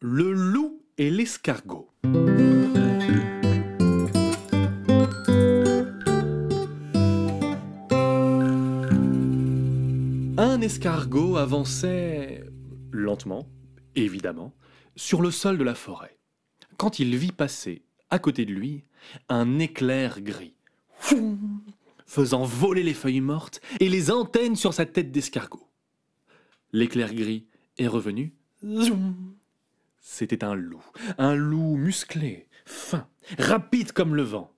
Le loup et l'escargot. Un escargot avançait lentement, évidemment, sur le sol de la forêt, quand il vit passer, à côté de lui, un éclair gris, faisant voler les feuilles mortes et les antennes sur sa tête d'escargot. L'éclair gris est revenu. C'était un loup, un loup musclé, fin, rapide comme le vent.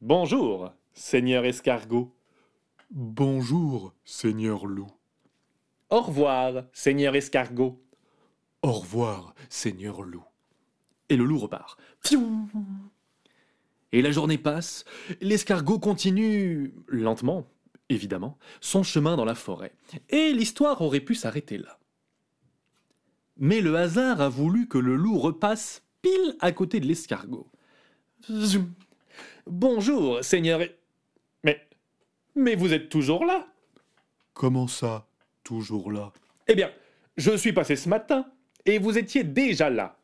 Bonjour, seigneur escargot. Bonjour, seigneur loup. Au revoir, seigneur escargot. Au revoir, seigneur loup. Et le loup repart. Et la journée passe, l'escargot continue, lentement, évidemment, son chemin dans la forêt. Et l'histoire aurait pu s'arrêter là. Mais le hasard a voulu que le loup repasse pile à côté de l'escargot. Bonjour, seigneur. Mais. Mais vous êtes toujours là Comment ça, toujours là? Eh bien, je suis passé ce matin, et vous étiez déjà là.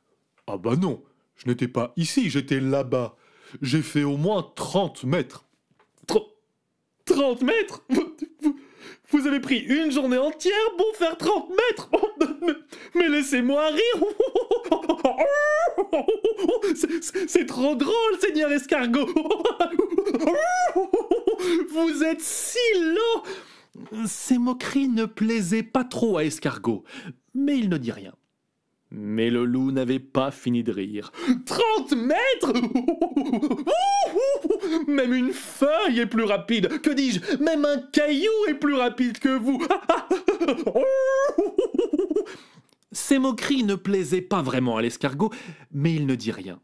Ah bah non, je n'étais pas ici, j'étais là-bas. J'ai fait au moins 30 mètres. Tro- 30 mètres? Vous, avez pris une journée entière pour faire 30 mètres Mais, mais laissez-moi rire C'est- trop drôle, seigneur escargot Vous êtes si lent Ces moqueries ne plaisaient pas trop à escargot, mais il ne dit rien. Mais le loup n'avait pas fini de rire. 30 mètres est plus rapide. Que dis-je Même un caillou est plus rapide que vous. Ces moqueries ne plaisaient pas vraiment à l'escargot, mais il ne dit rien.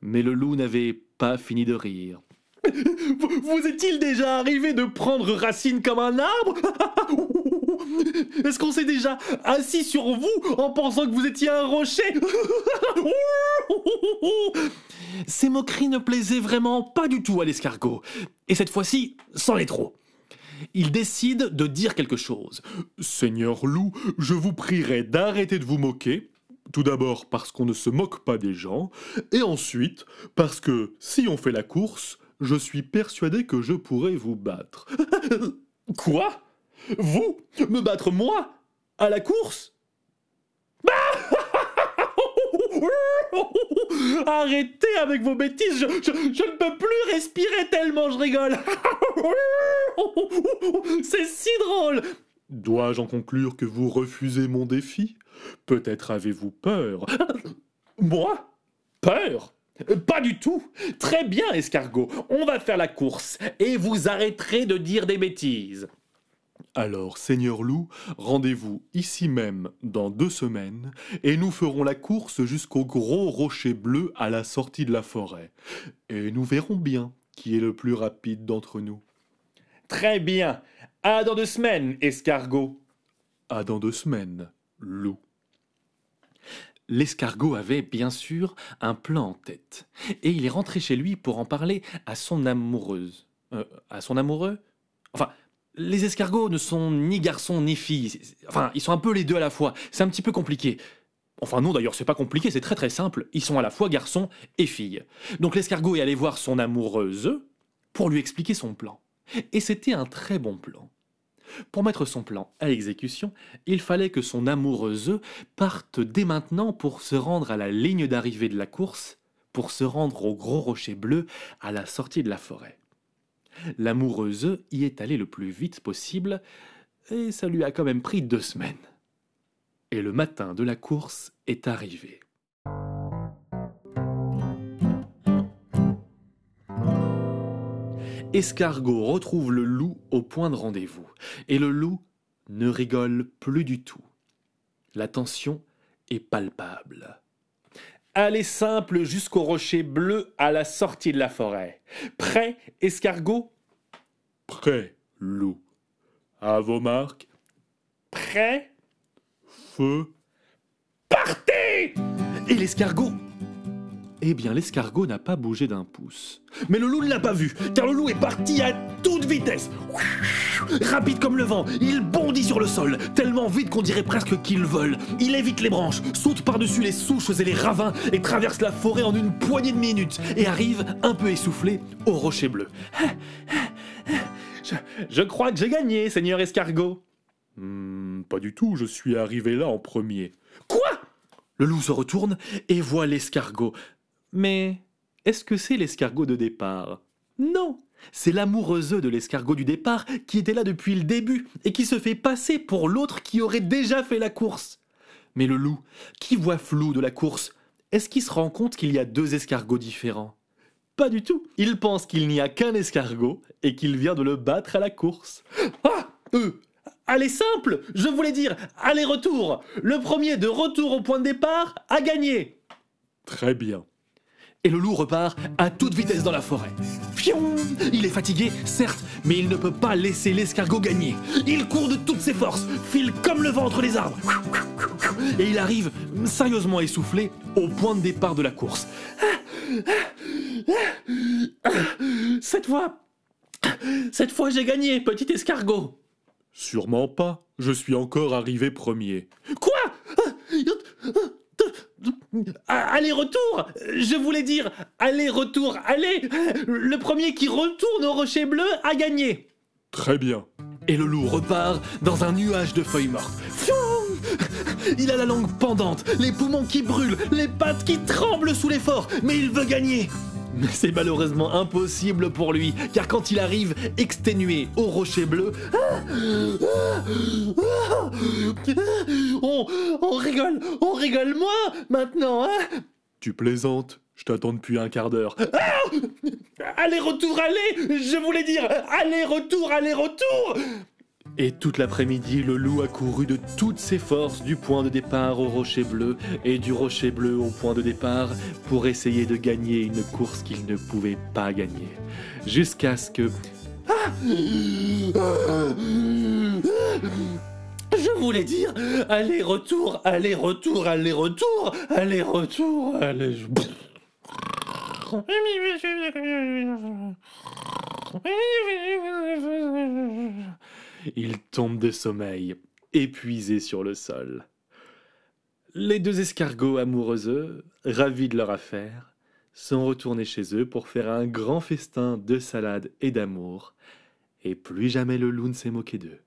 Mais le loup n'avait pas fini de rire. Vous est-il déjà arrivé de prendre racine comme un arbre? Est-ce qu'on s'est déjà assis sur vous en pensant que vous étiez un rocher Ces moqueries ne plaisaient vraiment pas du tout à l'escargot. Et cette fois-ci, sans les trop. Il décide de dire quelque chose. Seigneur loup, je vous prierai d'arrêter de vous moquer. Tout d'abord parce qu'on ne se moque pas des gens, et ensuite parce que si on fait la course, je suis persuadé que je pourrai vous battre. Quoi? Vous Me battre moi À la course? Arrêtez avec vos bêtises, je, ne peux plus respirer tellement je rigole. C'est si drôle. Dois-je en conclure que vous refusez mon défi? Peut-être avez-vous peur Moi? Peur? Pas du tout. Très bien, escargot. On va faire la course et vous arrêterez de dire des bêtises. Alors, Seigneur Loup, rendez-vous ici même dans deux semaines, et nous ferons la course jusqu'au gros rocher bleu à la sortie de la forêt. Et nous verrons bien qui est le plus rapide d'entre nous. Très bien. À dans deux semaines, escargot. À dans deux semaines, Loup. L'escargot avait, bien sûr, un plan en tête, et il est rentré chez lui pour en parler à son amoureuse. Euh, à son amoureux Enfin, les escargots ne sont ni garçons ni filles. Enfin, ils sont un peu les deux à la fois. C'est un petit peu compliqué. Enfin non, d'ailleurs, c'est pas compliqué, c'est très très simple. Ils sont à la fois garçons et filles. Donc l'escargot est allé voir son amoureuse pour lui expliquer son plan. Et c'était un très bon plan. Pour mettre son plan à exécution, il fallait que son amoureuse parte dès maintenant pour se rendre à la ligne d'arrivée de la course, pour se rendre au gros rocher bleu à la sortie de la forêt. L'amoureuse y est allée le plus vite possible, et ça lui a quand même pris deux semaines. Et le matin de la course est arrivé. Escargot retrouve le loup au point de rendez-vous, et le loup ne rigole plus du tout. La tension est palpable. Allez simple jusqu'au rocher bleu à la sortie de la forêt. Prêt, escargot Prêt, Loup. À vos marques, Prêt feu. Partez Et l'escargot? Eh bien, l'escargot n'a pas bougé d'un pouce. Mais le loup ne l'a pas vu, car le loup est parti à toute vitesse. Rapide comme le vent, il bondit sur le sol, tellement vite qu'on dirait presque qu'il vole. Il évite les branches, saute par-dessus les souches et les ravins et traverse la forêt en une poignée de minutes et arrive, un peu essoufflé, au rocher bleu. Je, je crois que j'ai gagné, seigneur escargot. Hmm, pas du tout, je suis arrivé là en premier. Quoi? Le loup se retourne et voit l'escargot. Mais est-ce que c'est l'escargot de départ? Non, c'est l'amoureuse de l'escargot du départ qui était là depuis le début et qui se fait passer pour l'autre qui aurait déjà fait la course. Mais le loup, qui voit flou de la course, est-ce qu'il se rend compte qu'il y a deux escargots différents? Pas du tout. Il pense qu'il n'y a qu'un escargot et qu'il vient de le battre à la course. Ah euh, Allez simple Je voulais dire aller-retour Le premier de retour au point de départ a gagné Très bien. Et le loup repart à toute vitesse dans la forêt. Fion Il est fatigué, certes, mais il ne peut pas laisser l'escargot gagner. Il court de toutes ses forces, file comme le vent entre les arbres. Et il arrive, sérieusement essoufflé, au point de départ de la course. Cette fois, cette fois j'ai gagné, petit escargot. Sûrement pas, je suis encore arrivé premier. Quoi? Aller-retour? Je voulais dire aller-retour, allez Le premier qui retourne au rocher bleu a gagné Très bien. Et le loup repart dans un nuage de feuilles mortes. Il a la langue pendante, les poumons qui brûlent, les pattes qui tremblent sous l'effort, mais il veut gagner. Mais c'est malheureusement impossible pour lui, car quand il arrive exténué au rocher bleu, on, on rigole, on rigole moins maintenant, hein. Tu plaisantes Je t'attends depuis un quart d'heure. Allez-retour, allez Je voulais dire allez-retour, allez-retour Et toute l'après-midi, le loup a couru de toutes ses forces du point de départ au rocher bleu et du rocher bleu au point de départ pour essayer de gagner une course qu'il ne pouvait pas gagner. Jusqu'à ce que... Je voulais dire aller-retour, aller-retour, aller-retour, aller-retour, aller... Il tombe de sommeil, épuisé sur le sol. Les deux escargots amoureux, ravis de leur affaire, sont retournés chez eux pour faire un grand festin de salade et d'amour, et plus jamais le loup ne s'est moqué d'eux.